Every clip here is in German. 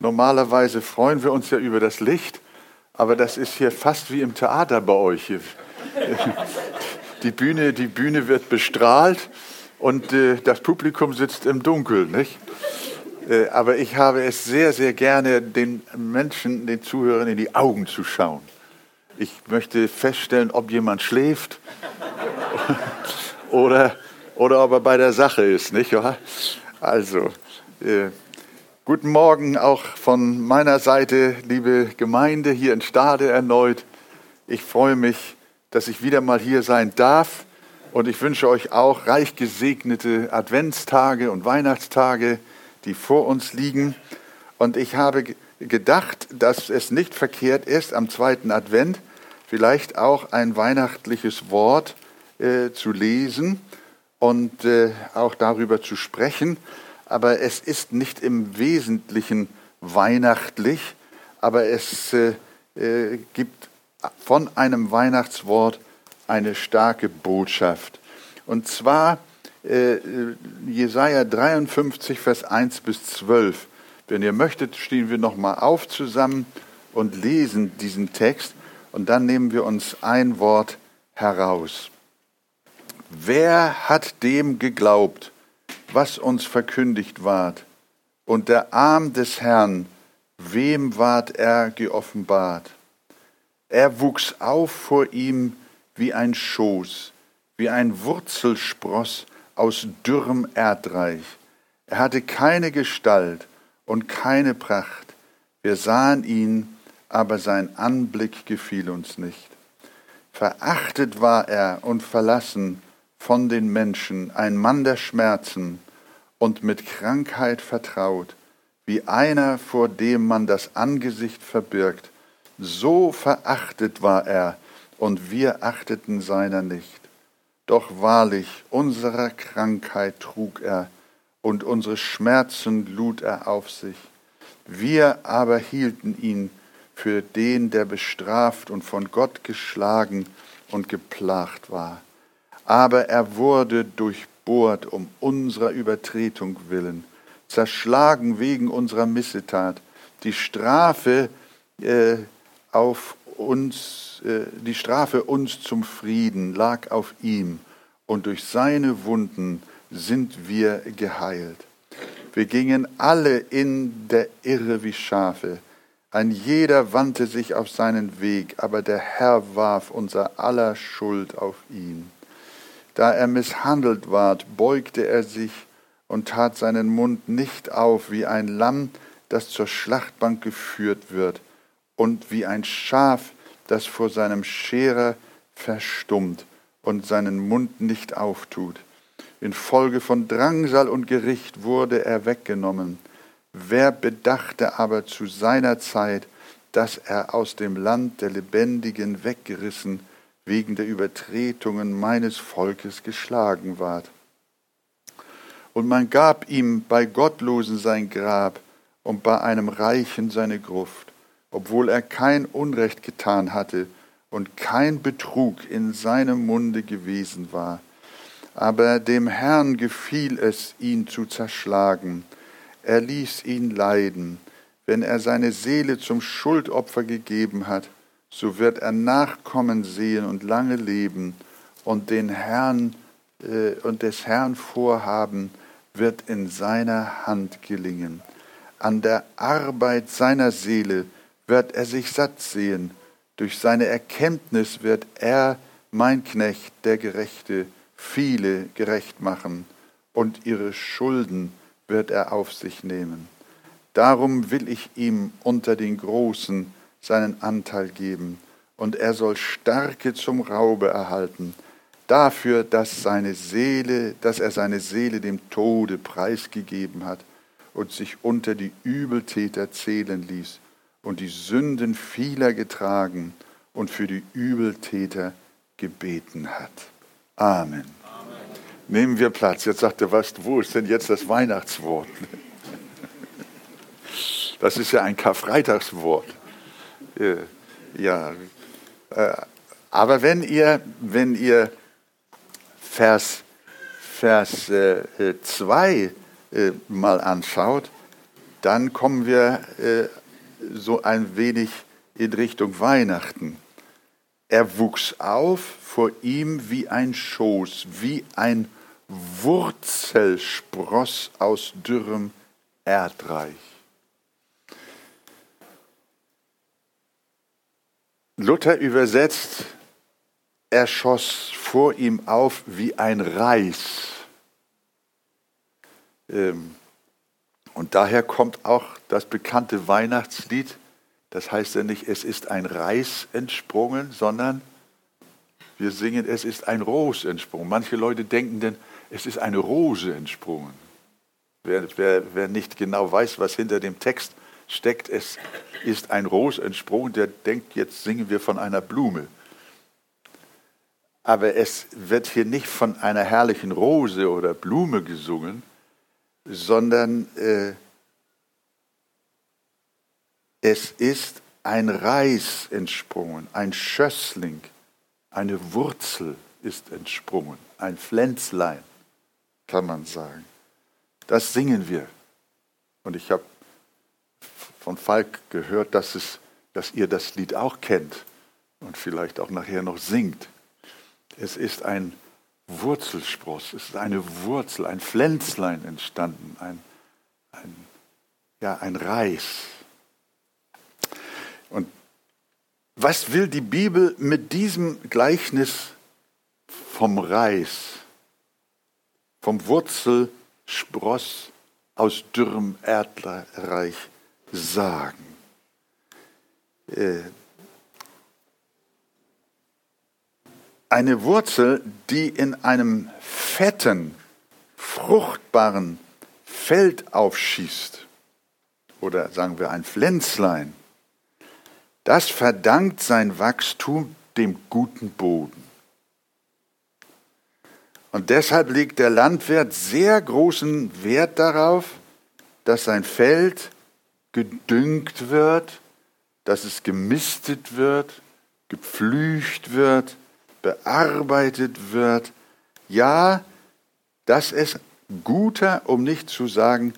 Normalerweise freuen wir uns ja über das Licht, aber das ist hier fast wie im Theater bei euch. Die Bühne, die Bühne wird bestrahlt und äh, das Publikum sitzt im Dunkeln, nicht? Äh, aber ich habe es sehr, sehr gerne, den Menschen, den Zuhörern in die Augen zu schauen. Ich möchte feststellen, ob jemand schläft oder, oder ob er bei der Sache ist, nicht? Also, äh, Guten Morgen auch von meiner Seite, liebe Gemeinde hier in Stade erneut. Ich freue mich, dass ich wieder mal hier sein darf und ich wünsche euch auch reich gesegnete Adventstage und Weihnachtstage, die vor uns liegen. Und ich habe gedacht, dass es nicht verkehrt ist, am zweiten Advent vielleicht auch ein weihnachtliches Wort äh, zu lesen und äh, auch darüber zu sprechen aber es ist nicht im Wesentlichen weihnachtlich, aber es äh, äh, gibt von einem Weihnachtswort eine starke Botschaft. Und zwar äh, Jesaja 53, Vers 1 bis 12. Wenn ihr möchtet, stehen wir nochmal auf zusammen und lesen diesen Text und dann nehmen wir uns ein Wort heraus. Wer hat dem geglaubt, was uns verkündigt ward. Und der Arm des Herrn, wem ward er geoffenbart? Er wuchs auf vor ihm wie ein Schoß, wie ein Wurzelspross aus dürrem Erdreich. Er hatte keine Gestalt und keine Pracht. Wir sahen ihn, aber sein Anblick gefiel uns nicht. Verachtet war er und verlassen, von den Menschen, ein Mann der Schmerzen und mit Krankheit vertraut, wie einer, vor dem man das Angesicht verbirgt. So verachtet war er, und wir achteten seiner nicht. Doch wahrlich, unserer Krankheit trug er, und unsere Schmerzen lud er auf sich. Wir aber hielten ihn für den, der bestraft und von Gott geschlagen und geplagt war aber er wurde durchbohrt um unserer Übertretung willen, zerschlagen wegen unserer Missetat. Die Strafe äh, auf uns, äh, die Strafe uns zum Frieden lag auf ihm, und durch seine Wunden sind wir geheilt. Wir gingen alle in der Irre wie Schafe. Ein jeder wandte sich auf seinen Weg, aber der Herr warf unser aller Schuld auf ihn. Da er misshandelt ward, beugte er sich und tat seinen Mund nicht auf, wie ein Lamm, das zur Schlachtbank geführt wird, und wie ein Schaf, das vor seinem Scherer verstummt und seinen Mund nicht auftut. Infolge von Drangsal und Gericht wurde er weggenommen. Wer bedachte aber zu seiner Zeit, dass er aus dem Land der Lebendigen weggerissen wegen der Übertretungen meines Volkes geschlagen ward. Und man gab ihm bei Gottlosen sein Grab und bei einem Reichen seine Gruft, obwohl er kein Unrecht getan hatte und kein Betrug in seinem Munde gewesen war. Aber dem Herrn gefiel es, ihn zu zerschlagen. Er ließ ihn leiden, wenn er seine Seele zum Schuldopfer gegeben hat so wird er Nachkommen sehen und lange leben und den Herrn äh, und des Herrn Vorhaben wird in seiner Hand gelingen. An der Arbeit seiner Seele wird er sich satt sehen. Durch seine Erkenntnis wird er, mein Knecht, der Gerechte, viele gerecht machen und ihre Schulden wird er auf sich nehmen. Darum will ich ihm unter den Großen seinen Anteil geben, und er soll Starke zum Raube erhalten, dafür, dass seine Seele, dass er seine Seele dem Tode preisgegeben hat und sich unter die Übeltäter zählen ließ und die Sünden vieler getragen und für die Übeltäter gebeten hat. Amen. Amen. Nehmen wir Platz. Jetzt sagt er, was, wo ist denn jetzt das Weihnachtswort? Das ist ja ein Karfreitagswort. Äh, ja, äh, aber wenn ihr, wenn ihr Vers 2 Vers, äh, mal anschaut, dann kommen wir so ein wenig in Richtung Weihnachten. Er wuchs auf vor ihm wie ein Schoß, wie ein Wurzelspross aus dürrem Erdreich. Luther übersetzt, er schoss vor ihm auf wie ein Reis. Ähm, und daher kommt auch das bekannte Weihnachtslied, das heißt ja nicht, es ist ein Reis entsprungen, sondern wir singen, es ist ein Ros entsprungen. Manche Leute denken denn, es ist eine Rose entsprungen. Wer, wer, wer nicht genau weiß, was hinter dem Text steckt, es ist ein Ros entsprungen, der denkt, jetzt singen wir von einer Blume. Aber es wird hier nicht von einer herrlichen Rose oder Blume gesungen, sondern äh, es ist ein Reis entsprungen, ein Schössling, eine Wurzel ist entsprungen, ein Pflänzlein, kann man sagen. Das singen wir. Und ich habe von Falk gehört, dass, es, dass ihr das Lied auch kennt und vielleicht auch nachher noch singt. Es ist ein Wurzelspross, es ist eine Wurzel, ein Pflänzlein entstanden, ein, ein, ja, ein Reis. Und was will die Bibel mit diesem Gleichnis vom Reis, vom Wurzelspross aus dürrem Erdreich sagen? Äh, eine Wurzel, die in einem fetten, fruchtbaren Feld aufschießt, oder sagen wir ein Pflänzlein, das verdankt sein Wachstum dem guten Boden. Und deshalb legt der Landwirt sehr großen Wert darauf, dass sein Feld gedüngt wird, dass es gemistet wird, gepflügt wird, bearbeitet wird. Ja, dass es guter, um nicht zu sagen,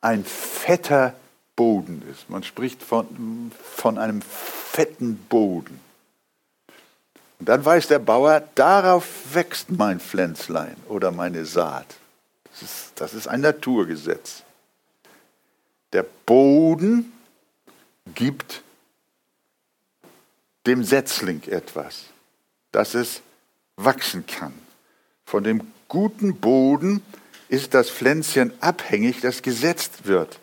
ein fetter Boden ist. Man spricht von, von einem fetten Boden. Und dann weiß der Bauer, darauf wächst mein Pflänzlein oder meine Saat. Das ist, das ist ein Naturgesetz. Der Boden gibt dem Setzling etwas, dass es wachsen kann. Von dem guten Boden ist das Pflänzchen abhängig, das gesetzt wird.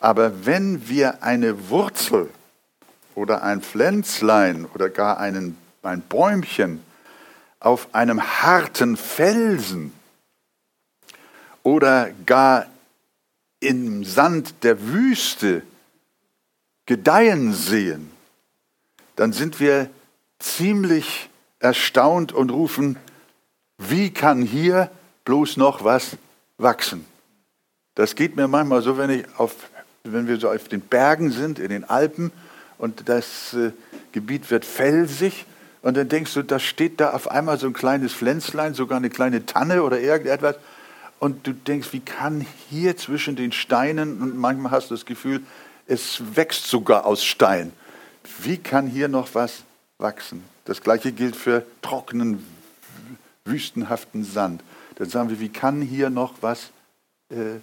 Aber wenn wir eine Wurzel oder ein Pflänzlein oder gar einen, ein Bäumchen auf einem harten Felsen oder gar im Sand der Wüste gedeihen sehen, dann sind wir ziemlich erstaunt und rufen, wie kann hier bloß noch was wachsen? Das geht mir manchmal so, wenn ich auf wenn wir so auf den Bergen sind, in den Alpen, und das äh, Gebiet wird felsig, und dann denkst du, da steht da auf einmal so ein kleines Pflänzlein, sogar eine kleine Tanne oder irgendetwas, und du denkst, wie kann hier zwischen den Steinen, und manchmal hast du das Gefühl, es wächst sogar aus Stein. Wie kann hier noch was wachsen? Das gleiche gilt für trockenen, wüstenhaften Sand. Dann sagen wir, wie kann hier noch was äh,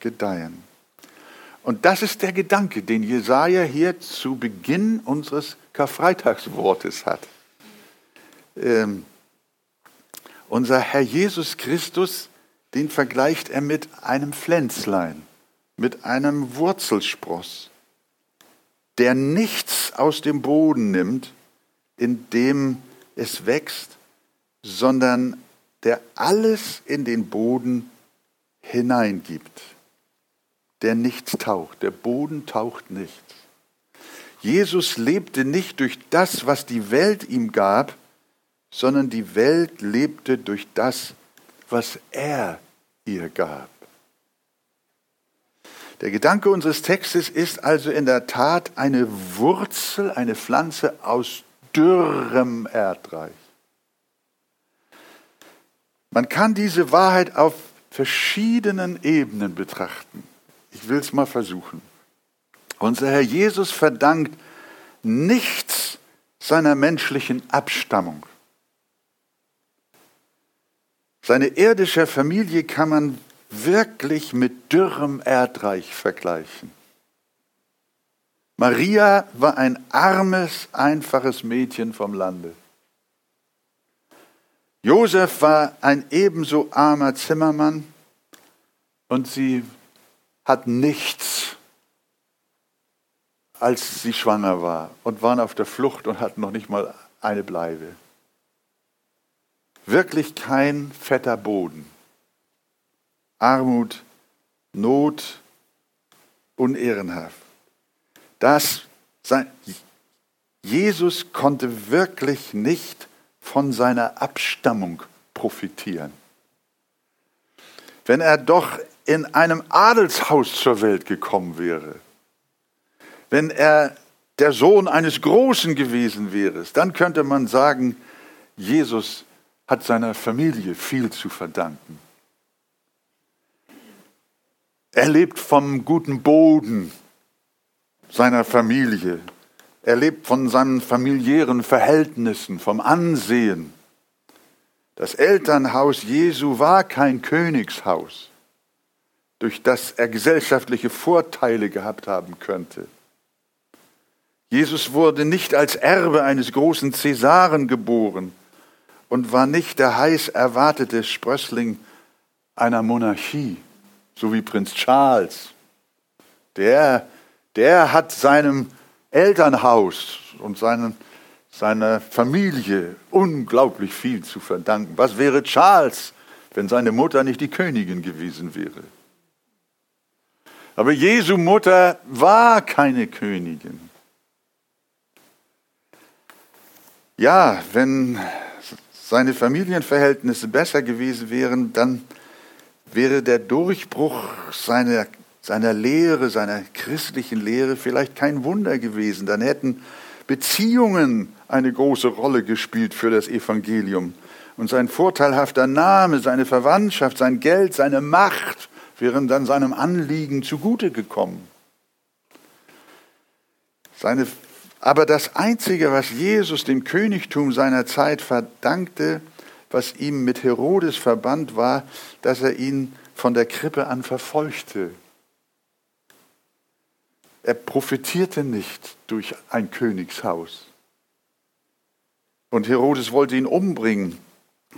gedeihen? Und das ist der Gedanke, den Jesaja hier zu Beginn unseres Karfreitagswortes hat. Ähm, unser Herr Jesus Christus, den vergleicht er mit einem Pflänzlein, mit einem Wurzelspross, der nichts aus dem Boden nimmt, in dem es wächst, sondern der alles in den Boden hineingibt der nicht taucht. Der Boden taucht nicht. Jesus lebte nicht durch das, was die Welt ihm gab, sondern die Welt lebte durch das, was er ihr gab. Der Gedanke unseres Textes ist also in der Tat eine Wurzel, eine Pflanze aus dürrem Erdreich. Man kann diese Wahrheit auf verschiedenen Ebenen betrachten. Ich will es mal versuchen. Unser Herr Jesus verdankt nichts seiner menschlichen Abstammung. Seine irdische Familie kann man wirklich mit dürrem Erdreich vergleichen. Maria war ein armes, einfaches Mädchen vom Lande. Josef war ein ebenso armer Zimmermann und sie hat nichts, als sie schwanger war und waren auf der Flucht und hatten noch nicht mal eine Bleibe. Wirklich kein fetter Boden. Armut, Not, unehrenhaft. Das, Jesus konnte wirklich nicht von seiner Abstammung profitieren. Wenn er doch in einem Adelshaus zur Welt gekommen wäre, wenn er der Sohn eines Großen gewesen wäre, dann könnte man sagen, Jesus hat seiner Familie viel zu verdanken. Er lebt vom guten Boden seiner Familie. Er lebt von seinen familiären Verhältnissen, vom Ansehen. Das Elternhaus Jesu war kein Königshaus, durch das er gesellschaftliche Vorteile gehabt haben könnte. Jesus wurde nicht als Erbe eines großen Cäsaren geboren und war nicht der heiß erwartete Sprössling einer Monarchie, so wie Prinz Charles. Der, der hat seinem Elternhaus und seinen, seiner Familie unglaublich viel zu verdanken. Was wäre Charles, wenn seine Mutter nicht die Königin gewesen wäre? Aber Jesu Mutter war keine Königin. Ja, wenn seine Familienverhältnisse besser gewesen wären, dann wäre der Durchbruch seiner seiner Lehre, seiner christlichen Lehre vielleicht kein Wunder gewesen. Dann hätten Beziehungen eine große Rolle gespielt für das Evangelium. Und sein vorteilhafter Name, seine Verwandtschaft, sein Geld, seine Macht wären dann seinem Anliegen zugute gekommen. Seine, aber das Einzige, was Jesus dem Königtum seiner Zeit verdankte, was ihm mit Herodes verband, war, dass er ihn von der Krippe an verfolgte. Er profitierte nicht durch ein Königshaus. Und Herodes wollte ihn umbringen.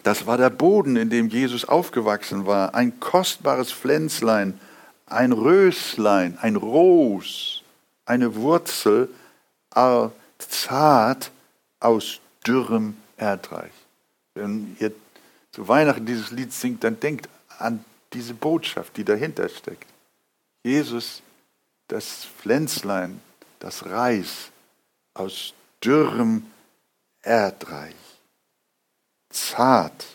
Das war der Boden, in dem Jesus aufgewachsen war. Ein kostbares Pflänzlein, ein Röslein, ein Ros, eine Wurzel, zart aus dürrem Erdreich. Wenn ihr zu Weihnachten dieses Lied singt, dann denkt an diese Botschaft, die dahinter steckt. Jesus das Pflänzlein, das Reis aus dürrem Erdreich. Zart.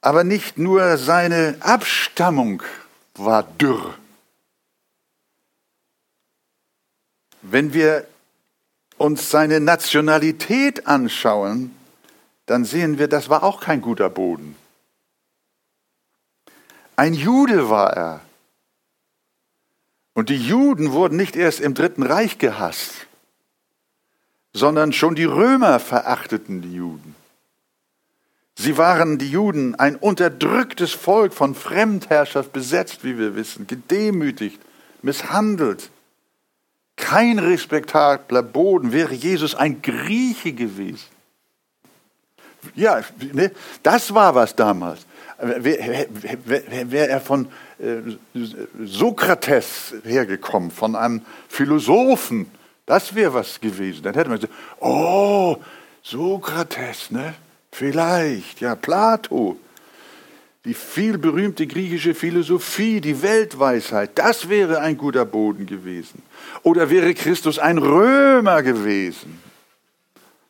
Aber nicht nur seine Abstammung war dürr. Wenn wir uns seine Nationalität anschauen, dann sehen wir, das war auch kein guter Boden. Ein Jude war er. Und die Juden wurden nicht erst im Dritten Reich gehasst, sondern schon die Römer verachteten die Juden. Sie waren, die Juden, ein unterdrücktes Volk von Fremdherrschaft besetzt, wie wir wissen, gedemütigt, misshandelt. Kein respektabler Boden wäre Jesus ein Grieche gewesen. Ja, ne, das war was damals. Wäre wär er von äh, Sokrates hergekommen, von einem Philosophen, das wäre was gewesen. Dann hätte man gesagt, oh, Sokrates, ne? Vielleicht, ja, Plato, die viel berühmte griechische Philosophie, die Weltweisheit, das wäre ein guter Boden gewesen. Oder wäre Christus ein Römer gewesen?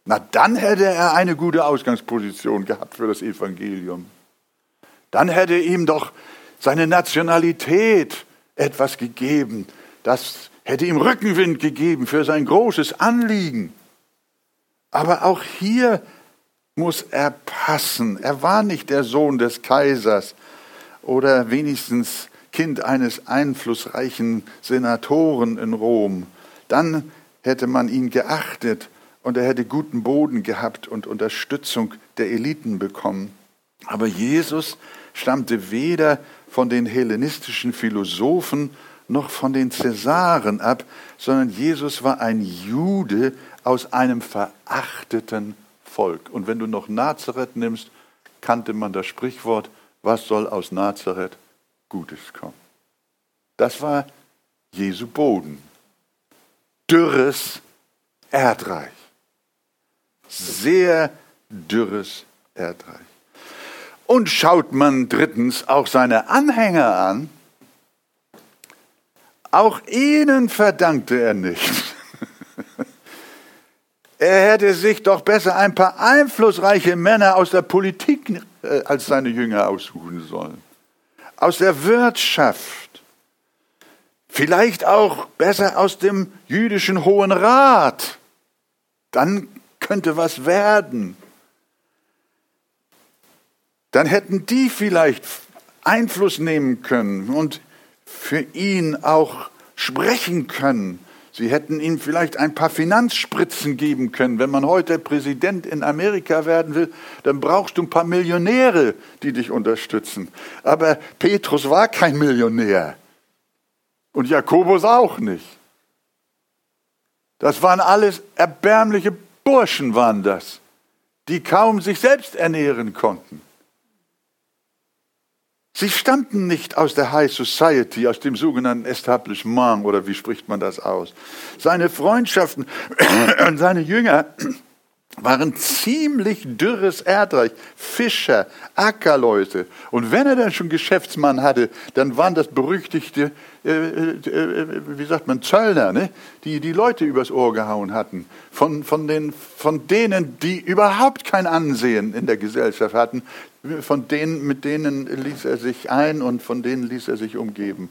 Na, dann hätte er eine gute Ausgangsposition gehabt für das Evangelium. Dann hätte ihm doch seine Nationalität etwas gegeben. Das hätte ihm Rückenwind gegeben für sein großes Anliegen. Aber auch hier muss er passen. Er war nicht der Sohn des Kaisers oder wenigstens Kind eines einflussreichen Senatoren in Rom. Dann hätte man ihn geachtet und er hätte guten Boden gehabt und Unterstützung der Eliten bekommen. Aber Jesus stammte weder von den hellenistischen Philosophen noch von den Cäsaren ab, sondern Jesus war ein Jude aus einem verachteten Volk. Und wenn du noch Nazareth nimmst, kannte man das Sprichwort, was soll aus Nazareth Gutes kommen. Das war Jesu Boden. Dürres Erdreich. Sehr dürres Erdreich. Und schaut man drittens auch seine Anhänger an, auch ihnen verdankte er nichts. Er hätte sich doch besser ein paar einflussreiche Männer aus der Politik äh, als seine Jünger aussuchen sollen. Aus der Wirtschaft. Vielleicht auch besser aus dem jüdischen Hohen Rat. Dann könnte was werden. Dann hätten die vielleicht Einfluss nehmen können und für ihn auch sprechen können Sie hätten ihm vielleicht ein paar Finanzspritzen geben können. Wenn man heute Präsident in Amerika werden will, dann brauchst du ein paar Millionäre, die dich unterstützen. Aber Petrus war kein Millionär. Und Jakobus auch nicht. Das waren alles erbärmliche Burschen, waren das, die kaum sich selbst ernähren konnten. Sie stammten nicht aus der High Society, aus dem sogenannten Establishment oder wie spricht man das aus. Seine Freundschaften und seine Jünger waren ziemlich dürres Erdreich, Fischer, Ackerleute. Und wenn er dann schon Geschäftsmann hatte, dann waren das berüchtigte, äh, äh, äh, wie sagt man, Zöllner, ne? die die Leute übers Ohr gehauen hatten. Von, von, den, von denen, die überhaupt kein Ansehen in der Gesellschaft hatten, von denen, mit denen ließ er sich ein und von denen ließ er sich umgeben.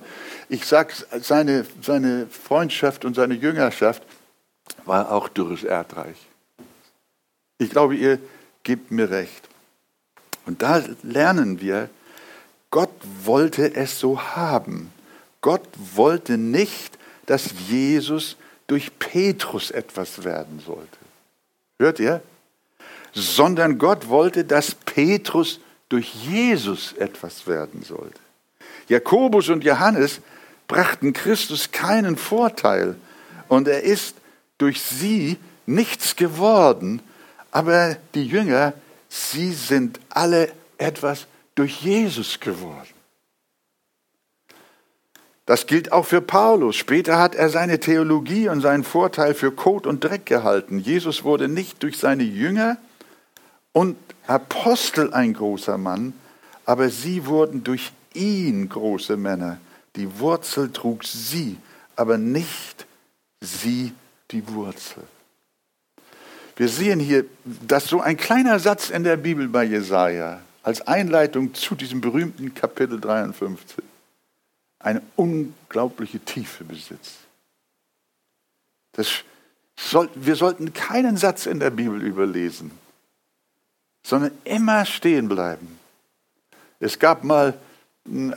Ich sage, seine, seine Freundschaft und seine Jüngerschaft war auch dürres Erdreich. Ich glaube, ihr gebt mir recht. Und da lernen wir, Gott wollte es so haben. Gott wollte nicht, dass Jesus durch Petrus etwas werden sollte. Hört ihr? Sondern Gott wollte, dass Petrus durch Jesus etwas werden sollte. Jakobus und Johannes brachten Christus keinen Vorteil und er ist durch sie nichts geworden, aber die Jünger, sie sind alle etwas durch Jesus geworden. Das gilt auch für Paulus. Später hat er seine Theologie und seinen Vorteil für Kot und Dreck gehalten. Jesus wurde nicht durch seine Jünger und Apostel ein großer Mann, aber sie wurden durch ihn große Männer. Die Wurzel trug sie, aber nicht sie die Wurzel. Wir sehen hier, dass so ein kleiner Satz in der Bibel bei Jesaja als Einleitung zu diesem berühmten Kapitel 53 eine unglaubliche Tiefe besitzt. Das soll, wir sollten keinen Satz in der Bibel überlesen, sondern immer stehen bleiben. Es gab mal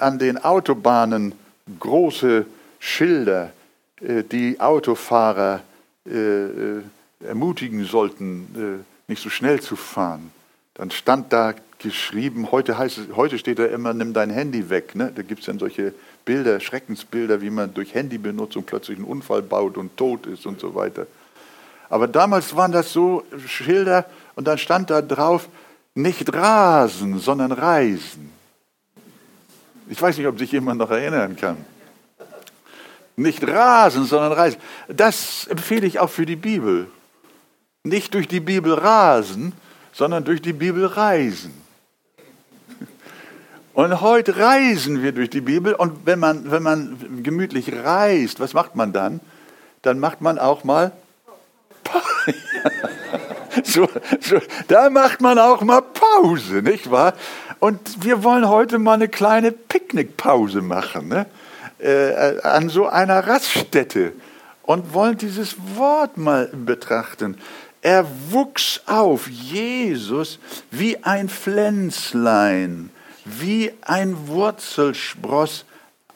an den Autobahnen große Schilder, äh, die Autofahrer äh, äh, ermutigen sollten, nicht so schnell zu fahren. Dann stand da geschrieben, heute, heißt es, heute steht da immer, nimm dein Handy weg. Ne? Da gibt es dann solche Bilder, Schreckensbilder, wie man durch Handybenutzung plötzlich einen Unfall baut und tot ist und so weiter. Aber damals waren das so Schilder und dann stand da drauf, nicht rasen, sondern reisen. Ich weiß nicht, ob sich jemand noch erinnern kann. Nicht rasen, sondern reisen. Das empfehle ich auch für die Bibel nicht durch die Bibel rasen, sondern durch die Bibel reisen. Und heute reisen wir durch die Bibel und wenn man, wenn man gemütlich reist, was macht man dann? Dann macht man auch mal so, so, da macht man auch mal Pause, nicht wahr? Und wir wollen heute mal eine kleine Picknickpause machen, ne? äh, an so einer Raststätte und wollen dieses Wort mal betrachten. Er wuchs auf, Jesus, wie ein Pflänzlein, wie ein Wurzelspross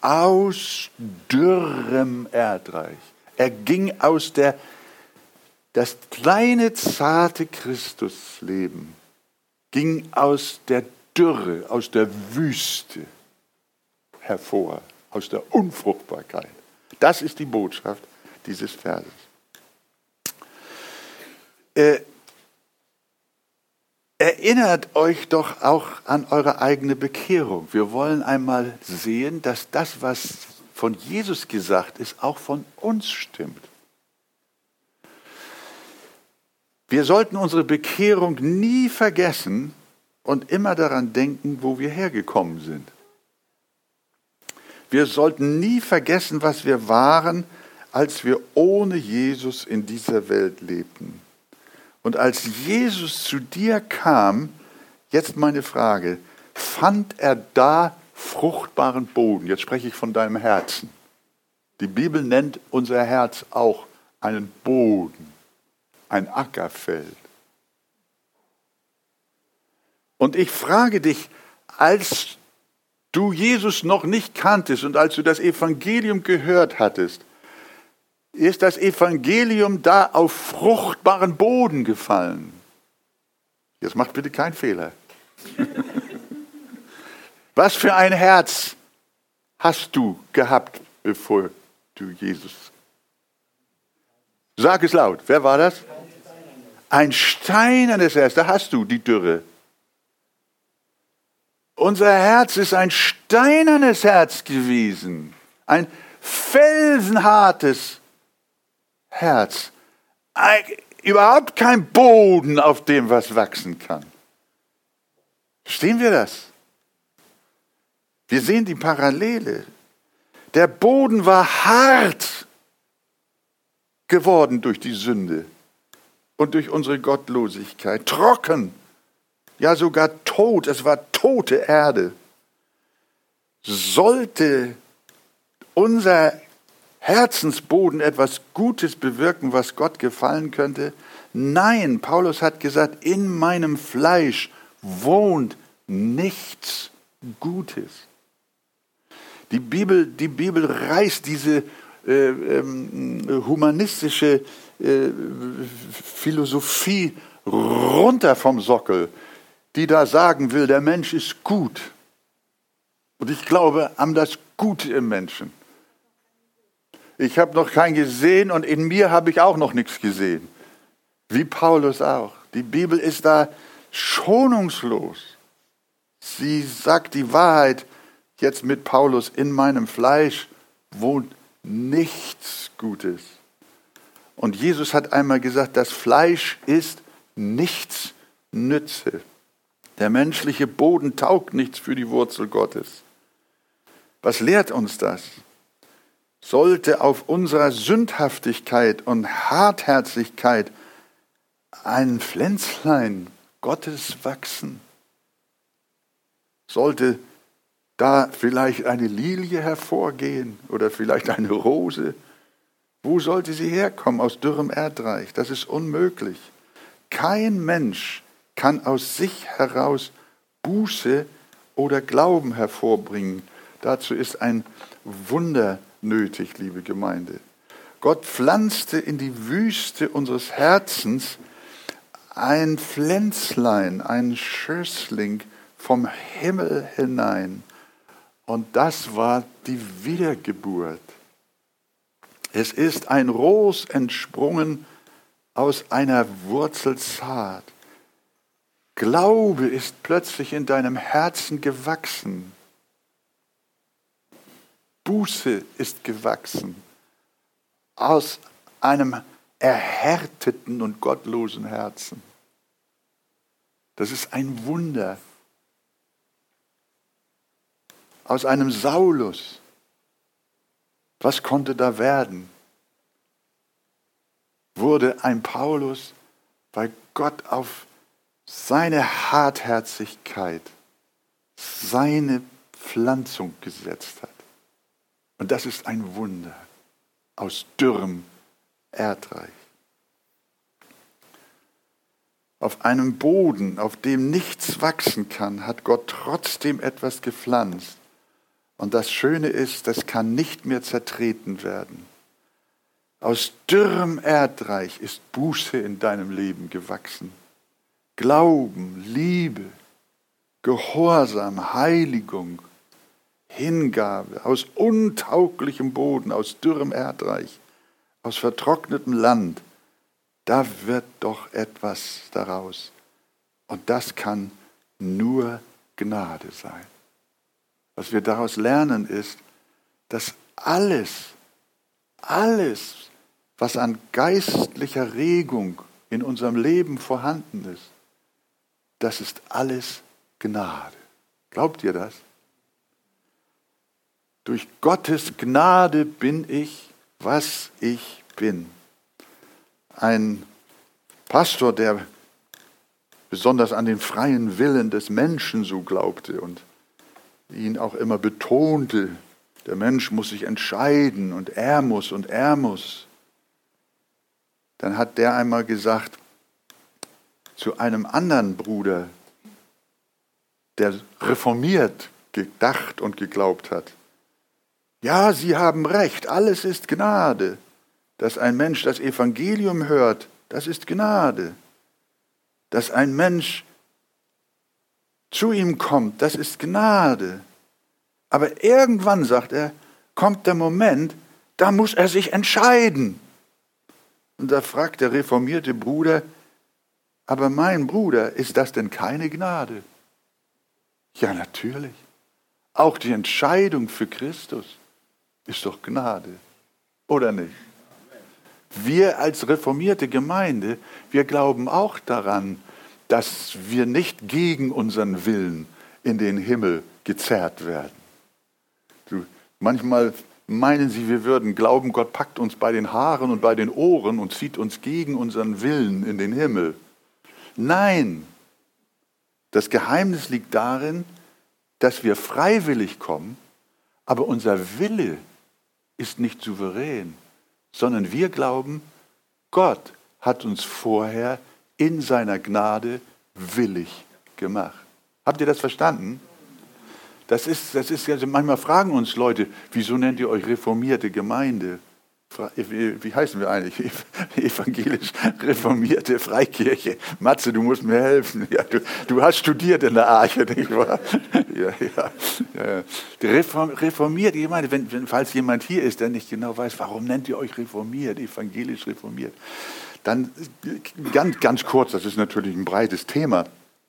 aus dürrem Erdreich. Er ging aus der, das kleine, zarte Christusleben ging aus der Dürre, aus der Wüste hervor, aus der Unfruchtbarkeit. Das ist die Botschaft dieses Verses. Äh, erinnert euch doch auch an eure eigene Bekehrung. Wir wollen einmal sehen, dass das, was von Jesus gesagt ist, auch von uns stimmt. Wir sollten unsere Bekehrung nie vergessen und immer daran denken, wo wir hergekommen sind. Wir sollten nie vergessen, was wir waren, als wir ohne Jesus in dieser Welt lebten. Und als Jesus zu dir kam, jetzt meine Frage, fand er da fruchtbaren Boden? Jetzt spreche ich von deinem Herzen. Die Bibel nennt unser Herz auch einen Boden, ein Ackerfeld. Und ich frage dich, als du Jesus noch nicht kanntest und als du das Evangelium gehört hattest, ist das Evangelium da auf fruchtbaren Boden gefallen. Jetzt macht bitte keinen Fehler. Was für ein Herz hast du gehabt, bevor du Jesus? Sag es laut. Wer war das? Ein steinernes Herz. Da hast du die Dürre. Unser Herz ist ein steinernes Herz gewesen. Ein felsenhartes Herz. Ein, überhaupt kein Boden, auf dem was wachsen kann. Verstehen wir das? Wir sehen die Parallele. Der Boden war hart geworden durch die Sünde und durch unsere Gottlosigkeit. Trocken, ja sogar tot. Es war tote Erde. Sollte unser Herzensboden etwas Gutes bewirken, was Gott gefallen könnte? Nein, Paulus hat gesagt, in meinem Fleisch wohnt nichts Gutes. Die Bibel, die Bibel reißt diese äh, ähm, humanistische äh, Philosophie runter vom Sockel, die da sagen will, der Mensch ist gut. Und ich glaube an das Gute im Menschen. Ich habe noch keinen gesehen und in mir habe ich auch noch nichts gesehen. Wie Paulus auch. Die Bibel ist da schonungslos. Sie sagt die Wahrheit jetzt mit Paulus, in meinem Fleisch wohnt nichts Gutes. Und Jesus hat einmal gesagt, das Fleisch ist nichts Nütze. Der menschliche Boden taugt nichts für die Wurzel Gottes. Was lehrt uns das? sollte auf unserer Sündhaftigkeit und Hartherzigkeit ein Pflänzlein Gottes wachsen? Sollte da vielleicht eine Lilie hervorgehen oder vielleicht eine Rose? Wo sollte sie herkommen? Aus dürrem Erdreich? Das ist unmöglich. Kein Mensch kann aus sich heraus Buße oder Glauben hervorbringen. Dazu ist ein Wunder nötig, liebe Gemeinde. Gott pflanzte in die Wüste unseres Herzens ein Pflänzlein, ein Schößling vom Himmel hinein. Und das war die Wiedergeburt. Es ist ein Ros entsprungen aus einer Wurzel zart. Glaube ist plötzlich in deinem Herzen gewachsen. Buße ist gewachsen aus einem erhärteten und gottlosen Herzen. Das ist ein Wunder. Aus einem Saulus. Was konnte da werden? Wurde ein Paulus, weil Gott auf seine Hartherzigkeit, seine Pflanzung gesetzt hat. Und das ist ein Wunder aus dürrem Erdreich. Auf einem Boden, auf dem nichts wachsen kann, hat Gott trotzdem etwas gepflanzt. Und das Schöne ist, das kann nicht mehr zertreten werden. Aus dürrem Erdreich ist Buße in deinem Leben gewachsen. Glauben, Liebe, Gehorsam, Heiligung, Hingabe aus untauglichem Boden, aus dürrem Erdreich, aus vertrocknetem Land. Da wird doch etwas daraus. Und das kann nur Gnade sein. Was wir daraus lernen ist, dass alles, alles, was an geistlicher Regung in unserem Leben vorhanden ist, das ist alles Gnade. Glaubt ihr das? Durch Gottes Gnade bin ich, was ich bin. Ein Pastor, der besonders an den freien Willen des Menschen so glaubte und ihn auch immer betonte, der Mensch muss sich entscheiden und er muss und er muss. Dann hat der einmal gesagt zu einem anderen Bruder, der reformiert gedacht und geglaubt hat, ja, Sie haben recht, alles ist Gnade. Dass ein Mensch das Evangelium hört, das ist Gnade. Dass ein Mensch zu ihm kommt, das ist Gnade. Aber irgendwann, sagt er, kommt der Moment, da muss er sich entscheiden. Und da fragt der reformierte Bruder, aber mein Bruder, ist das denn keine Gnade? Ja, natürlich. Auch die Entscheidung für Christus ist doch Gnade, oder nicht? Wir als reformierte Gemeinde, wir glauben auch daran, dass wir nicht gegen unseren Willen in den Himmel gezerrt werden. manchmal meinen sie, wir würden glauben, Gott packt uns bei den Haaren und bei den Ohren und zieht uns gegen unseren Willen in den Himmel. Nein, das Geheimnis liegt darin, dass wir freiwillig kommen, aber unser Wille ist nicht souverän, sondern wir glauben, Gott hat uns vorher in seiner Gnade willig gemacht. Habt ihr das verstanden? Das ist, das ist also manchmal fragen uns Leute, wieso nennt ihr euch reformierte Gemeinde? Wie heißen wir eigentlich? Evangelisch reformierte Freikirche. Matze, du musst mir helfen. Ja, du, du hast studiert in der Arche, nicht wahr? Ja, ja. Die reformierte Gemeinde, wenn, wenn, falls jemand hier ist, der nicht genau weiß, warum nennt ihr euch reformiert, evangelisch reformiert, dann ganz, ganz kurz, das ist natürlich ein breites Thema,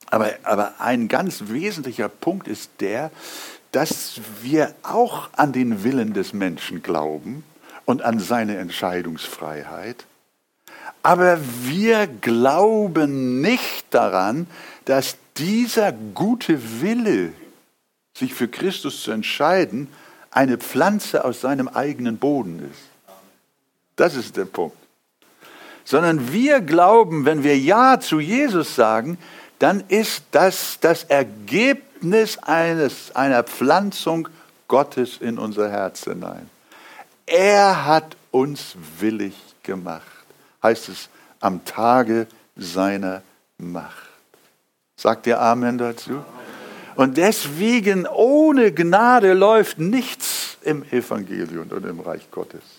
aber, aber ein ganz wesentlicher Punkt ist der, dass wir auch an den Willen des Menschen glauben und an seine Entscheidungsfreiheit. Aber wir glauben nicht daran, dass dieser gute Wille, sich für Christus zu entscheiden, eine Pflanze aus seinem eigenen Boden ist. Das ist der Punkt. Sondern wir glauben, wenn wir Ja zu Jesus sagen, dann ist das das Ergebnis eines, einer Pflanzung Gottes in unser Herz hinein. Er hat uns willig gemacht, heißt es, am Tage seiner Macht. Sagt ihr Amen dazu? Und deswegen ohne Gnade läuft nichts im Evangelium und im Reich Gottes.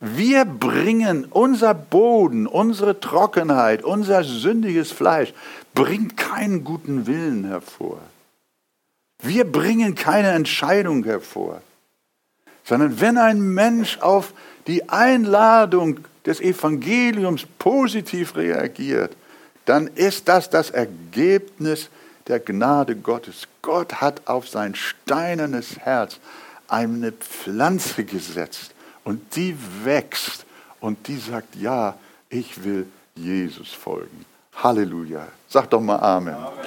Wir bringen unser Boden, unsere Trockenheit, unser sündiges Fleisch, bringt keinen guten Willen hervor. Wir bringen keine Entscheidung hervor sondern wenn ein Mensch auf die Einladung des Evangeliums positiv reagiert, dann ist das das Ergebnis der Gnade Gottes. Gott hat auf sein steinernes Herz eine Pflanze gesetzt und die wächst und die sagt, ja, ich will Jesus folgen. Halleluja. Sag doch mal Amen. Amen.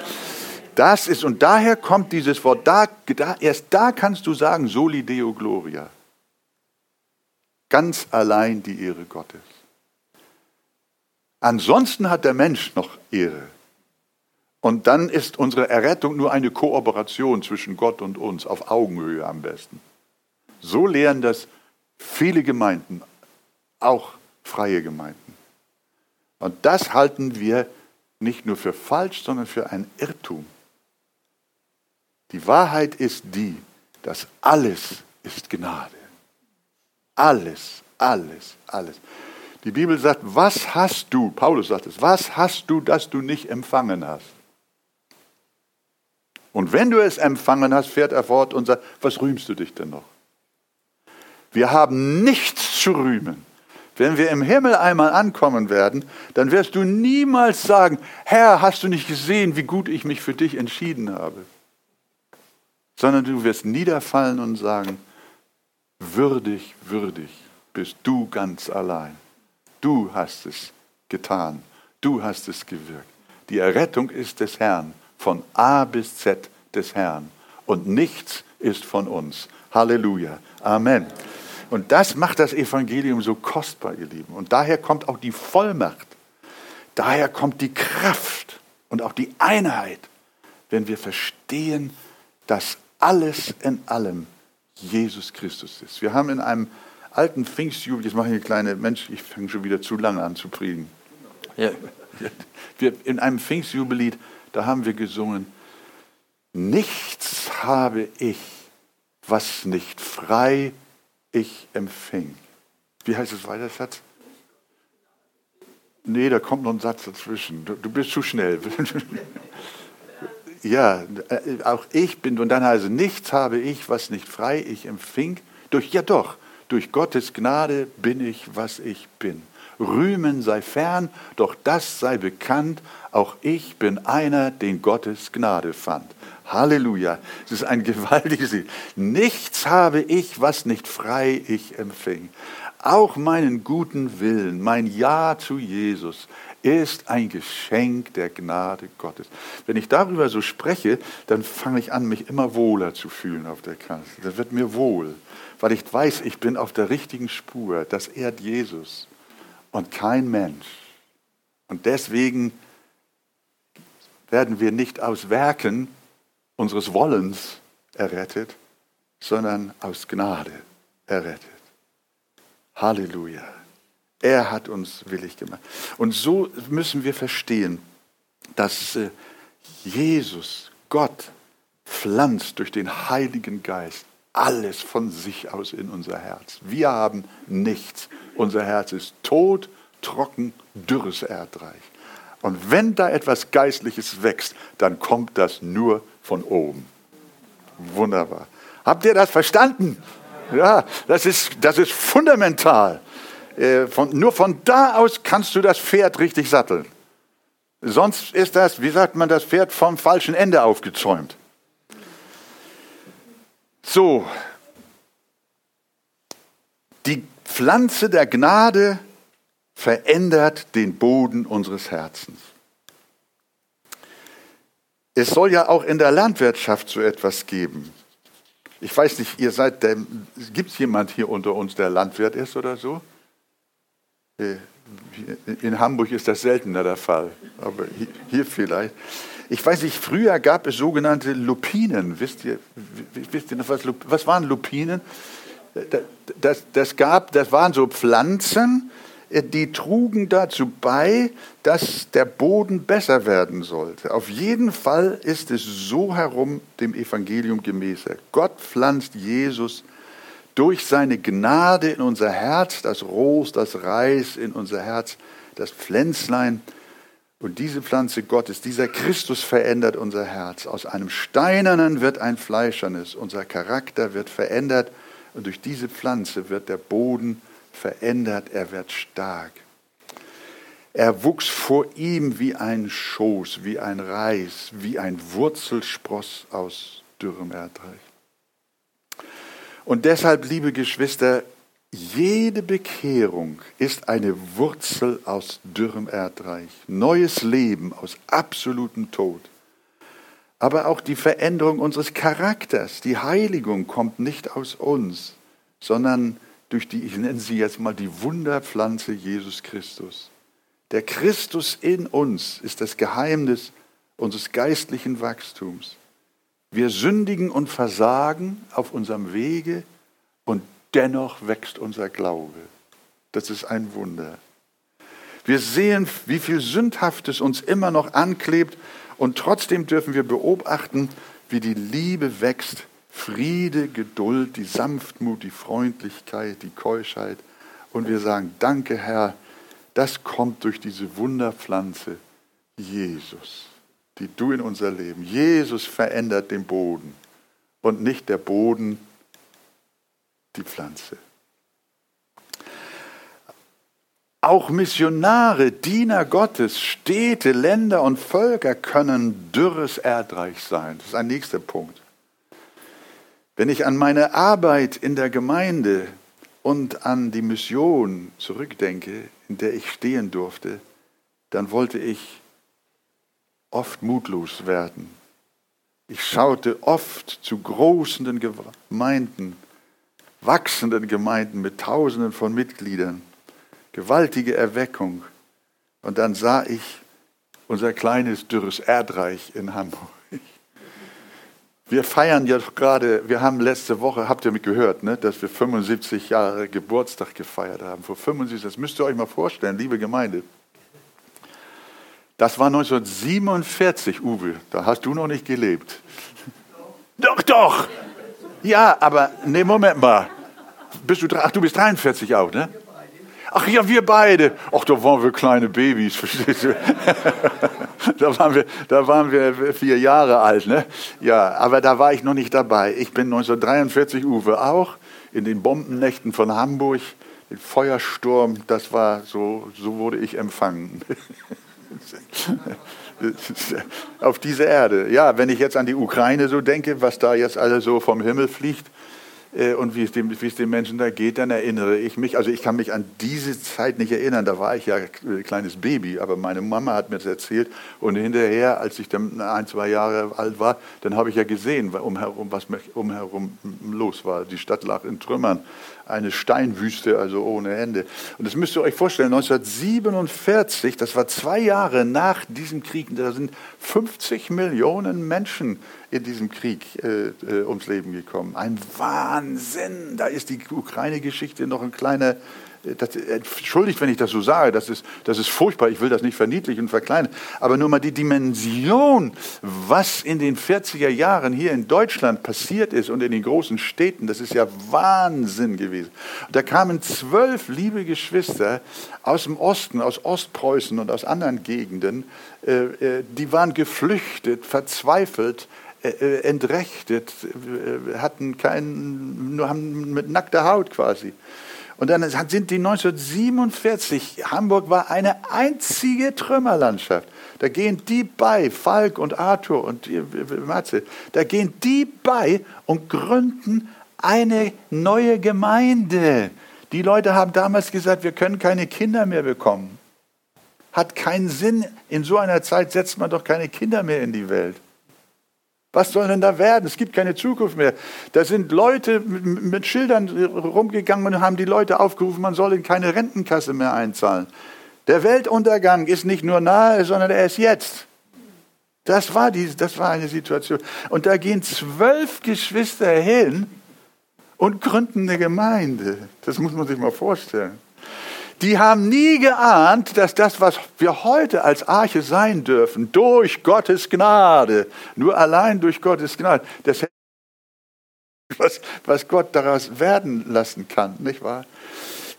Das ist, und daher kommt dieses Wort, da, da, erst da kannst du sagen, soli Deo Gloria. Ganz allein die Ehre Gottes. Ansonsten hat der Mensch noch Ehre. Und dann ist unsere Errettung nur eine Kooperation zwischen Gott und uns, auf Augenhöhe am besten. So lehren das viele Gemeinden, auch freie Gemeinden. Und das halten wir nicht nur für falsch, sondern für ein Irrtum. Die Wahrheit ist die, Das alles ist Gnade. Alles, alles, alles. Die Bibel sagt, was hast du, Paulus sagt es, was hast du, das du nicht empfangen hast? Und wenn du es empfangen hast, fährt er fort und sagt, was rühmst du dich denn noch? Wir haben nichts zu rühmen. Wenn wir im Himmel einmal ankommen werden, dann wirst du niemals sagen, Herr, hast du nicht gesehen, wie gut ich mich für dich entschieden habe? Sondern du wirst niederfallen und sagen, würdig, würdig bist du ganz allein. Du hast es getan, du hast es gewirkt. Die Errettung ist des Herrn, von A bis Z des Herrn. Und nichts ist von uns. Halleluja. Amen. Und das macht das Evangelium so kostbar, ihr Lieben. Und daher kommt auch die Vollmacht. Daher kommt die Kraft und auch die Einheit, wenn wir verstehen, dass alles in allem Jesus Christus ist. Wir haben in einem alten Pfingstjubel, jetzt mache ich eine kleine, Mensch, ich fange schon wieder zu lange an zu predigen. Ja, wir, in einem Pfingstjubellied, da haben wir gesungen, nichts habe ich, was nicht frei ich empfing. Wie heißt es weiter, Schatz? Nee, da kommt noch ein Satz dazwischen. Du, du bist zu schnell. ja, äh, auch ich bin, und dann heißt es, nichts habe ich, was nicht frei ich empfing. Durch, ja doch, durch Gottes Gnade bin ich, was ich bin. Rühmen sei fern, doch das sei bekannt, auch ich bin einer, den Gottes Gnade fand. Halleluja. Es ist ein gewaltiges Lied. Nichts habe ich, was nicht frei ich empfing. Auch meinen guten Willen, mein Ja zu Jesus ist ein Geschenk der Gnade Gottes. Wenn ich darüber so spreche, dann fange ich an, mich immer wohler zu fühlen auf der Kanzel. Da wird mir wohl, weil ich weiß, ich bin auf der richtigen Spur. Das ehrt Jesus und kein Mensch. Und deswegen werden wir nicht aus Werken unseres Wollens errettet, sondern aus Gnade errettet. Halleluja. Er hat uns willig gemacht. Und so müssen wir verstehen, dass äh, Jesus, Gott, pflanzt durch den Heiligen Geist alles von sich aus in unser Herz. Wir haben nichts. Unser Herz ist tot, trocken, dürres Erdreich. Und wenn da etwas Geistliches wächst, dann kommt das nur von oben. Wunderbar. Habt ihr das verstanden? Ja, das ist, das ist fundamental. Äh, von, nur von da aus kannst du das Pferd richtig satteln. Sonst ist das, wie sagt man, das Pferd vom falschen Ende aufgezäumt. So, die Pflanze der Gnade verändert den Boden unseres Herzens. Es soll ja auch in der Landwirtschaft so etwas geben. Ich weiß nicht, ihr seid, gibt es jemand hier unter uns, der Landwirt ist oder so? Äh, in Hamburg ist das seltener der Fall, aber hier vielleicht. Ich weiß nicht, früher gab es sogenannte Lupinen. Wisst ihr, wisst ihr noch, was, was waren Lupinen? Das, das, gab, das waren so Pflanzen, die trugen dazu bei, dass der Boden besser werden sollte. Auf jeden Fall ist es so herum dem Evangelium gemäßer. Gott pflanzt Jesus durch seine Gnade in unser Herz, das Ros, das Reis in unser Herz, das Pflänzlein. Und diese Pflanze Gottes, dieser Christus verändert unser Herz. Aus einem steinernen wird ein fleischernes. Unser Charakter wird verändert und durch diese Pflanze wird der Boden verändert verändert, er wird stark. Er wuchs vor ihm wie ein Schoß, wie ein Reis, wie ein Wurzelspross aus dürrem Erdreich. Und deshalb, liebe Geschwister, jede Bekehrung ist eine Wurzel aus dürrem Erdreich, neues Leben aus absolutem Tod. Aber auch die Veränderung unseres Charakters, die Heiligung kommt nicht aus uns, sondern durch die, ich nenne sie jetzt mal die Wunderpflanze Jesus Christus. Der Christus in uns ist das Geheimnis unseres geistlichen Wachstums. Wir sündigen und versagen auf unserem Wege und dennoch wächst unser Glaube. Das ist ein Wunder. Wir sehen, wie viel Sündhaftes uns immer noch anklebt und trotzdem dürfen wir beobachten, wie die Liebe wächst Friede, Geduld, die Sanftmut, die Freundlichkeit, die Keuschheit. Und wir sagen, danke Herr, das kommt durch diese Wunderpflanze Jesus, die du in unser Leben. Jesus verändert den Boden und nicht der Boden die Pflanze. Auch Missionare, Diener Gottes, Städte, Länder und Völker können dürres Erdreich sein. Das ist ein nächster Punkt. Wenn ich an meine Arbeit in der Gemeinde und an die Mission zurückdenke, in der ich stehen durfte, dann wollte ich oft mutlos werden. Ich schaute oft zu großen Gemeinden, wachsenden Gemeinden mit Tausenden von Mitgliedern gewaltige Erweckung. Und dann sah ich unser kleines, dürres Erdreich in Hamburg. Wir feiern ja gerade, wir haben letzte Woche, habt ihr mich gehört, ne, dass wir 75 Jahre Geburtstag gefeiert haben. Vor 75, das müsst ihr euch mal vorstellen, liebe Gemeinde. Das war 1947, Uwe, da hast du noch nicht gelebt. Doch, doch! Ja, aber, ne, Moment mal. Bist du, ach, du bist 43 auch, ne? Ach ja, wir beide. Ach, da waren wir kleine Babys, verstehst du? da, waren wir, da waren wir vier Jahre alt, ne? Ja, aber da war ich noch nicht dabei. Ich bin 1943, Uwe auch, in den Bombennächten von Hamburg, den Feuersturm, das war so, so wurde ich empfangen. Auf diese Erde. Ja, wenn ich jetzt an die Ukraine so denke, was da jetzt alles so vom Himmel fliegt, und wie es, dem, wie es den Menschen da geht, dann erinnere ich mich, also ich kann mich an diese Zeit nicht erinnern, da war ich ja ein kleines Baby, aber meine Mama hat mir das erzählt und hinterher, als ich dann ein, zwei Jahre alt war, dann habe ich ja gesehen, was umherum los war. Die Stadt lag in Trümmern eine Steinwüste, also ohne Ende. Und das müsst ihr euch vorstellen, 1947, das war zwei Jahre nach diesem Krieg, da sind 50 Millionen Menschen in diesem Krieg äh, äh, ums Leben gekommen. Ein Wahnsinn! Da ist die Ukraine-Geschichte noch ein kleiner das, entschuldigt, wenn ich das so sage, das ist, das ist furchtbar, ich will das nicht verniedlichen und verkleinern, aber nur mal die Dimension, was in den 40er Jahren hier in Deutschland passiert ist und in den großen Städten, das ist ja Wahnsinn gewesen. Da kamen zwölf liebe Geschwister aus dem Osten, aus Ostpreußen und aus anderen Gegenden, äh, äh, die waren geflüchtet, verzweifelt, äh, entrechtet, hatten keinen, haben mit nackter Haut quasi. Und dann sind die 1947, Hamburg war eine einzige Trümmerlandschaft. Da gehen die bei, Falk und Arthur und Matze, da gehen die bei und gründen eine neue Gemeinde. Die Leute haben damals gesagt, wir können keine Kinder mehr bekommen. Hat keinen Sinn. In so einer Zeit setzt man doch keine Kinder mehr in die Welt. Was soll denn da werden? Es gibt keine Zukunft mehr. Da sind Leute mit Schildern rumgegangen und haben die Leute aufgerufen, man soll in keine Rentenkasse mehr einzahlen. Der Weltuntergang ist nicht nur nahe, sondern er ist jetzt. Das war, die, das war eine Situation. Und da gehen zwölf Geschwister hin und gründen eine Gemeinde. Das muss man sich mal vorstellen die haben nie geahnt, dass das, was wir heute als Arche sein dürfen, durch Gottes Gnade, nur allein durch Gottes Gnade, das was, was Gott daraus werden lassen kann, nicht wahr?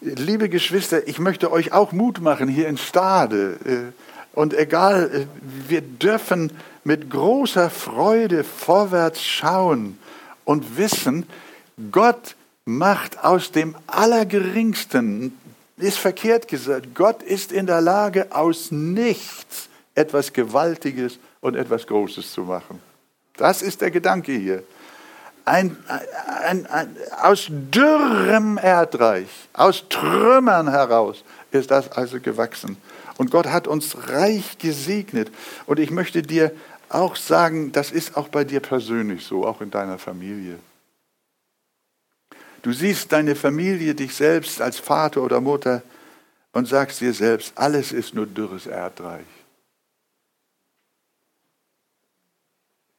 Liebe Geschwister, ich möchte euch auch Mut machen hier in Stade. Äh, und egal, äh, wir dürfen mit großer Freude vorwärts schauen und wissen, Gott macht aus dem Allergeringsten ist verkehrt gesagt. Gott ist in der Lage, aus nichts etwas Gewaltiges und etwas Großes zu machen. Das ist der Gedanke hier. Ein, ein, ein, aus dürrem Erdreich, aus Trümmern heraus ist das also gewachsen. Und Gott hat uns reich gesegnet. Und ich möchte dir auch sagen, das ist auch bei dir persönlich so, auch in deiner Familie. Du siehst deine Familie, dich selbst als Vater oder Mutter und sagst dir selbst, alles ist nur dürres Erdreich.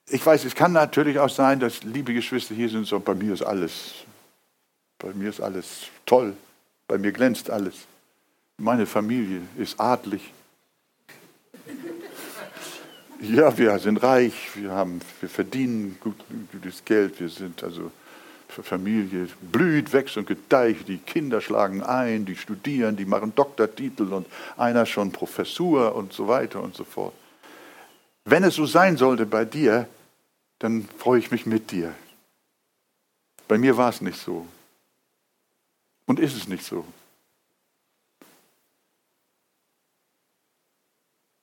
Ich weiß, es kann natürlich auch sein, dass liebe Geschwister hier sind, so bei mir ist alles, bei mir ist alles toll, bei mir glänzt alles. Meine Familie ist adlig. Ja, wir sind reich, wir, haben, wir verdienen gut, gutes Geld, wir sind also Familie blüht, wächst und gedeiht, die Kinder schlagen ein, die studieren, die machen Doktortitel und einer schon Professur und so weiter und so fort. Wenn es so sein sollte bei dir, dann freue ich mich mit dir. Bei mir war es nicht so. Und ist es nicht so.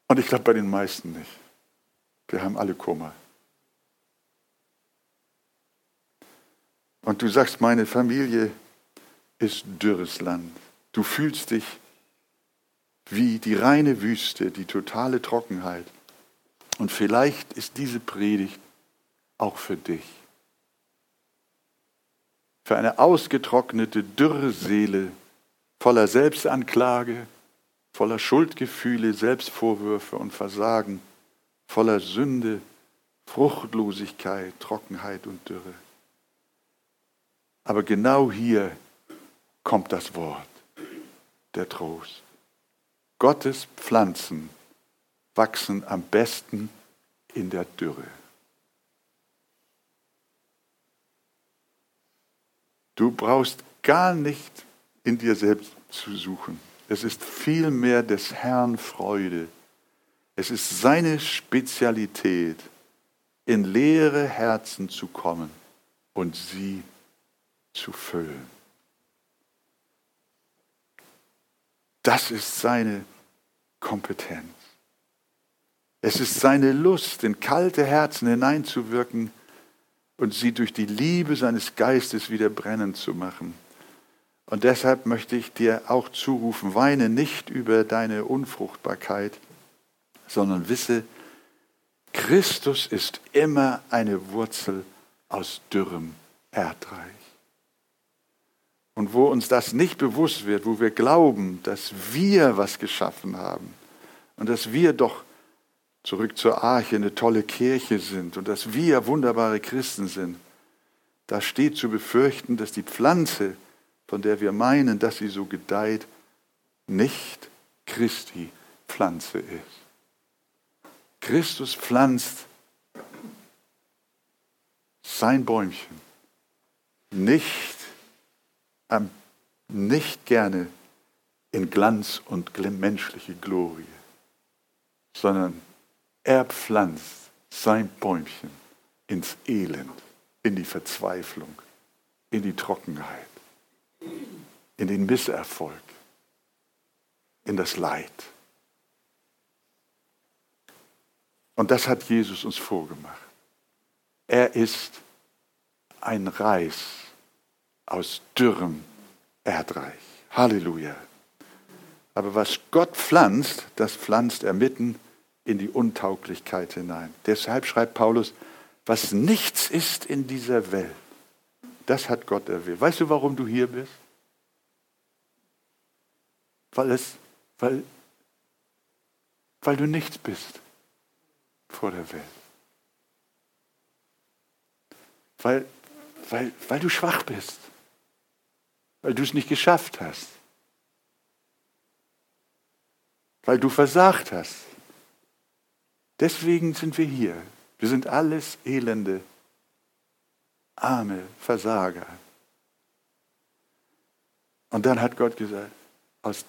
Und ich glaube bei den meisten nicht. Wir haben alle Kummer. Und du sagst, meine Familie ist dürres Land. Du fühlst dich wie die reine Wüste, die totale Trockenheit. Und vielleicht ist diese Predigt auch für dich. Für eine ausgetrocknete, dürre Seele voller Selbstanklage, voller Schuldgefühle, Selbstvorwürfe und Versagen voller Sünde, Fruchtlosigkeit, Trockenheit und Dürre. Aber genau hier kommt das Wort, der Trost. Gottes Pflanzen wachsen am besten in der Dürre. Du brauchst gar nicht in dir selbst zu suchen. Es ist vielmehr des Herrn Freude, es ist seine Spezialität, in leere Herzen zu kommen und sie zu füllen. Das ist seine Kompetenz. Es ist seine Lust, in kalte Herzen hineinzuwirken und sie durch die Liebe seines Geistes wieder brennend zu machen. Und deshalb möchte ich dir auch zurufen, weine nicht über deine Unfruchtbarkeit, sondern wisse, Christus ist immer eine Wurzel aus dürrem Erdreich. Und wo uns das nicht bewusst wird, wo wir glauben, dass wir was geschaffen haben und dass wir doch zurück zur Arche eine tolle Kirche sind und dass wir wunderbare Christen sind, da steht zu befürchten, dass die Pflanze, von der wir meinen, dass sie so gedeiht, nicht Christi Pflanze ist. Christus pflanzt sein Bäumchen nicht, ähm, nicht gerne in Glanz und menschliche Glorie, sondern er pflanzt sein Bäumchen ins Elend, in die Verzweiflung, in die Trockenheit, in den Misserfolg, in das Leid. Und das hat Jesus uns vorgemacht. Er ist ein Reis aus dürrem Erdreich. Halleluja. Aber was Gott pflanzt, das pflanzt er mitten in die Untauglichkeit hinein. Deshalb schreibt Paulus, was nichts ist in dieser Welt, das hat Gott erwählt. Weißt du, warum du hier bist? Weil es, weil, weil du nichts bist vor der Welt. Weil, weil, weil du schwach bist. Weil du es nicht geschafft hast. Weil du versagt hast. Deswegen sind wir hier. Wir sind alles elende, arme Versager. Und dann hat Gott gesagt, aus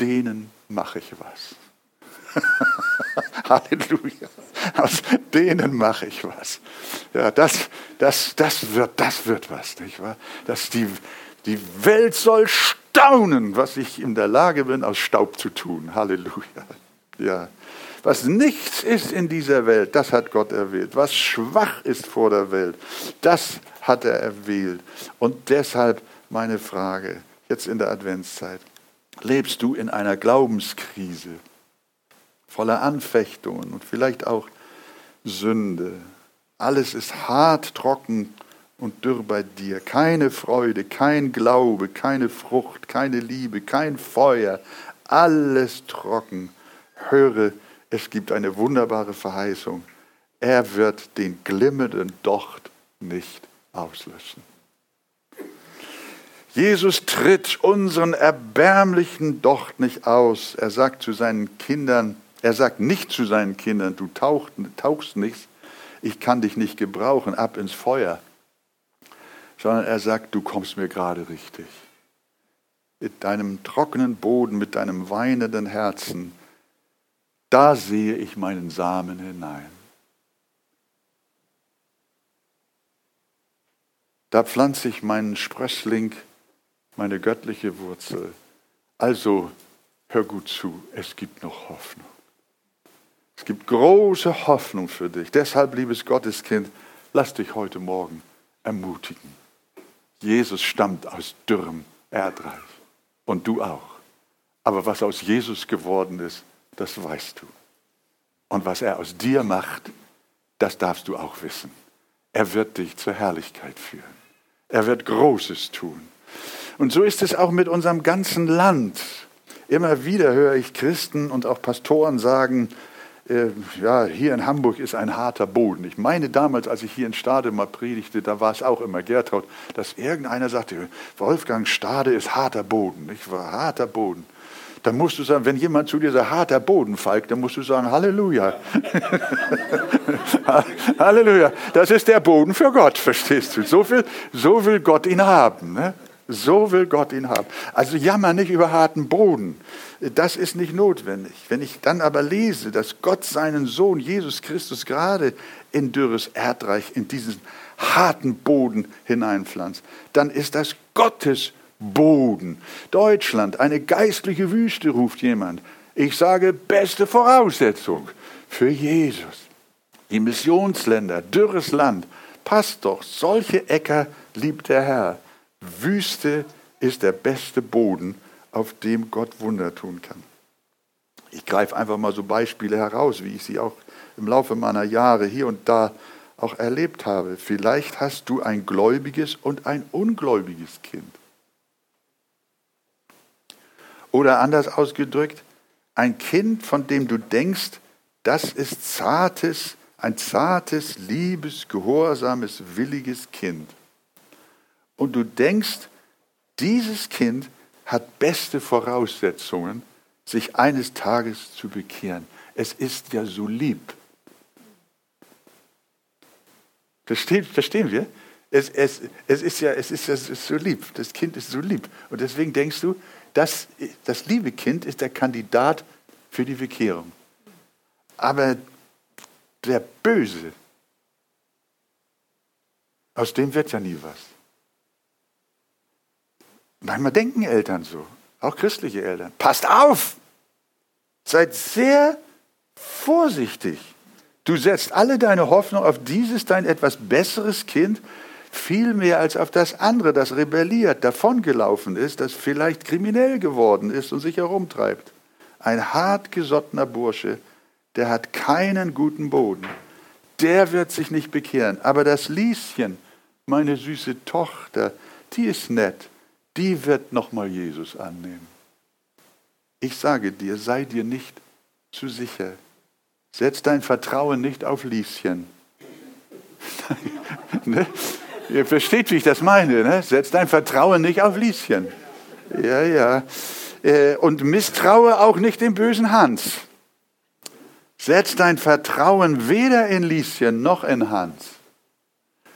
denen mache ich was. Halleluja. Aus denen mache ich was. Ja, das, das, das, wird, das wird was, nicht wahr? Dass die, die Welt soll staunen, was ich in der Lage bin, aus Staub zu tun. Halleluja. Ja. Was nichts ist in dieser Welt, das hat Gott erwählt. Was schwach ist vor der Welt, das hat er erwählt. Und deshalb meine Frage, jetzt in der Adventszeit. Lebst du in einer Glaubenskrise? voller Anfechtungen und vielleicht auch Sünde. Alles ist hart, trocken und dürr bei dir. Keine Freude, kein Glaube, keine Frucht, keine Liebe, kein Feuer. Alles trocken. Höre, es gibt eine wunderbare Verheißung. Er wird den glimmenden Docht nicht auslöschen. Jesus tritt unseren erbärmlichen Docht nicht aus. Er sagt zu seinen Kindern, Er sagt nicht zu seinen Kindern, du tauch, tauchst nichts, ich kann dich nicht gebrauchen, ab ins Feuer. Sondern er sagt, du kommst mir gerade richtig. Mit deinem trockenen Boden, mit deinem weinenden Herzen, da sehe ich meinen Samen hinein. Da pflanze ich meinen Sprössling, meine göttliche Wurzel. Also hör gut zu, es gibt noch Hoffnung. Es gibt große Hoffnung für dich. Deshalb, liebes Gotteskind, lass dich heute Morgen ermutigen. Jesus stammt aus dürrem Erdreich und du auch. Aber was aus Jesus geworden ist, das weißt du. Und was er aus dir macht, das darfst du auch wissen. Er wird dich zur Herrlichkeit führen. Er wird Großes tun. Und so ist es auch mit unserem ganzen Land. Immer wieder höre ich Christen und auch Pastoren sagen, äh, ja, hier in Hamburg ist ein harter Boden. Ich meine damals, als ich hier in Stade mal predigte, da war es auch immer Gertraud, dass irgendeiner sagte, Wolfgang Stade ist harter Boden. Ich war harter Boden. Dann musst du sagen, wenn jemand zu dir sagt, harter Boden, Falk, dann musst du sagen, Halleluja. Halleluja. Das ist der Boden für Gott, verstehst du? So will, so will Gott ihn haben. Ne? So will Gott ihn haben. Also jammer nicht über harten Boden. Das ist nicht notwendig. Wenn ich dann aber lese, dass Gott seinen Sohn Jesus Christus gerade in dürres Erdreich, in diesen harten Boden hineinpflanzt, dann ist das Gottes Boden. Deutschland, eine geistliche Wüste, ruft jemand. Ich sage, beste Voraussetzung für Jesus. Die Missionsländer, dürres Land, passt doch, solche Äcker liebt der Herr. Wüste ist der beste Boden, auf dem Gott Wunder tun kann. Ich greife einfach mal so Beispiele heraus, wie ich sie auch im Laufe meiner Jahre hier und da auch erlebt habe. Vielleicht hast du ein gläubiges und ein ungläubiges Kind. Oder anders ausgedrückt, ein Kind, von dem du denkst, das ist zartes, ein zartes, liebes, gehorsames, williges Kind. Und du denkst, dieses Kind hat beste Voraussetzungen, sich eines Tages zu bekehren. Es ist ja so lieb. Verstehen, wir? Es, es, es, ist ja, es ist ja so lieb. Das Kind ist so lieb. Und deswegen denkst du, das, das liebe Kind ist der Kandidat für die Bekehrung. Aber der Böse, aus dem wird ja nie was. Manchmal denken Eltern so, auch christliche Eltern. Passt auf! Seid sehr vorsichtig. Du setzt alle deine Hoffnung auf dieses dein etwas besseres Kind, viel mehr als auf das andere, das rebelliert, davongelaufen ist, das vielleicht kriminell geworden ist und sich herumtreibt. Ein hartgesottener Bursche, der hat keinen guten Boden. Der wird sich nicht bekehren. Aber das Lieschen, meine süße Tochter, die ist nett die wird nochmal Jesus annehmen. Ich sage dir, sei dir nicht zu sicher. Setz dein Vertrauen nicht auf Lieschen. ne? Ihr versteht, wie ich das meine. Ne? Setz dein Vertrauen nicht auf Lieschen. Ja, ja. Äh, und misstraue auch nicht dem bösen Hans. Setz dein Vertrauen weder in Lieschen noch in Hans,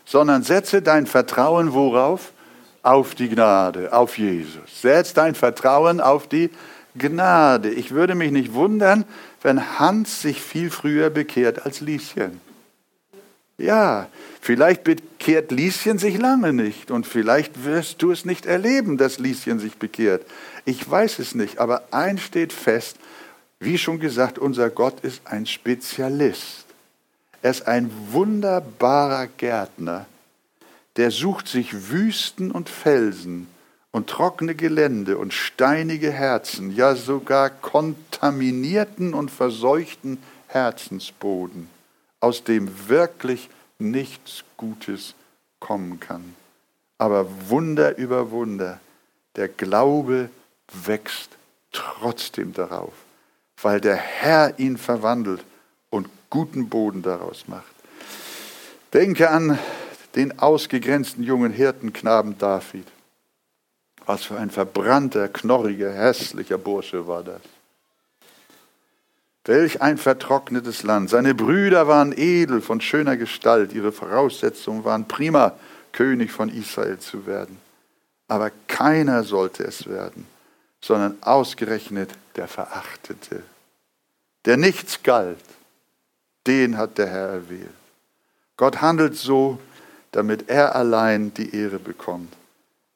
sondern setze dein Vertrauen worauf? Auf die Gnade, auf Jesus. Setz dein Vertrauen auf die Gnade. Ich würde mich nicht wundern, wenn Hans sich viel früher bekehrt als Lieschen. Ja, vielleicht bekehrt Lieschen sich lange nicht und vielleicht wirst du es nicht erleben, dass Lieschen sich bekehrt. Ich weiß es nicht, aber eins steht fest, wie schon gesagt, unser Gott ist ein Spezialist. Er ist ein wunderbarer Gärtner der sucht sich Wüsten und Felsen und trockene Gelände und steinige Herzen, ja sogar kontaminierten und verseuchten Herzensboden, aus dem wirklich nichts Gutes kommen kann. Aber Wunder über Wunder, der Glaube wächst trotzdem darauf, weil der Herr ihn verwandelt und guten Boden daraus macht. Denke an den ausgegrenzten jungen Hirtenknaben David. Was für ein verbrannter, knorriger, hässlicher Bursche war das. Welch ein vertrocknetes Land. Seine Brüder waren edel, von schöner Gestalt. Ihre Voraussetzungen waren prima, König von Israel zu werden. Aber keiner sollte es werden, sondern ausgerechnet der Verachtete, der nichts galt. Den hat der Herr erwählt. Gott handelt so, damit er allein die Ehre bekommt.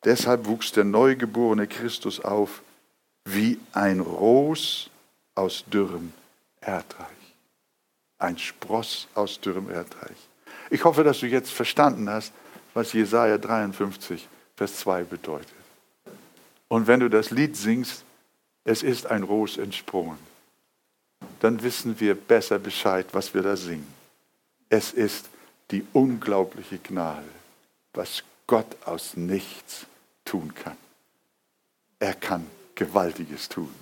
Deshalb wuchs der neugeborene Christus auf wie ein Ros aus dürrem Erdreich. Ein Spross aus dürrem Erdreich. Ich hoffe, dass du jetzt verstanden hast, was Jesaja 53, Vers 2 bedeutet. Und wenn du das Lied singst, es ist ein Ros entsprungen, dann wissen wir besser Bescheid, was wir da singen. Es ist die unglaubliche Gnade, was Gott aus nichts tun kann. Er kann Gewaltiges tun.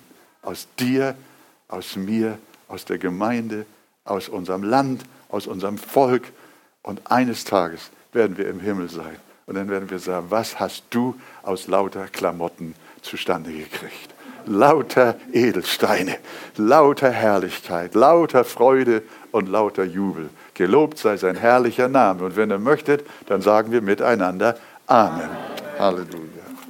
Aus dir, aus mir, aus der Gemeinde, aus unserem Land, aus unserem Volk. Und eines Tages werden wir im Himmel sein. Und dann werden wir sagen, was hast du aus lauter Klamotten zustande gekriegt? Lauter Edelsteine, lauter Herrlichkeit, lauter Freude und lauter Jubel. Gelobt sei sein herrlicher Name. Und wenn ihr möchtet, dann sagen wir miteinander Amen. Halleluja.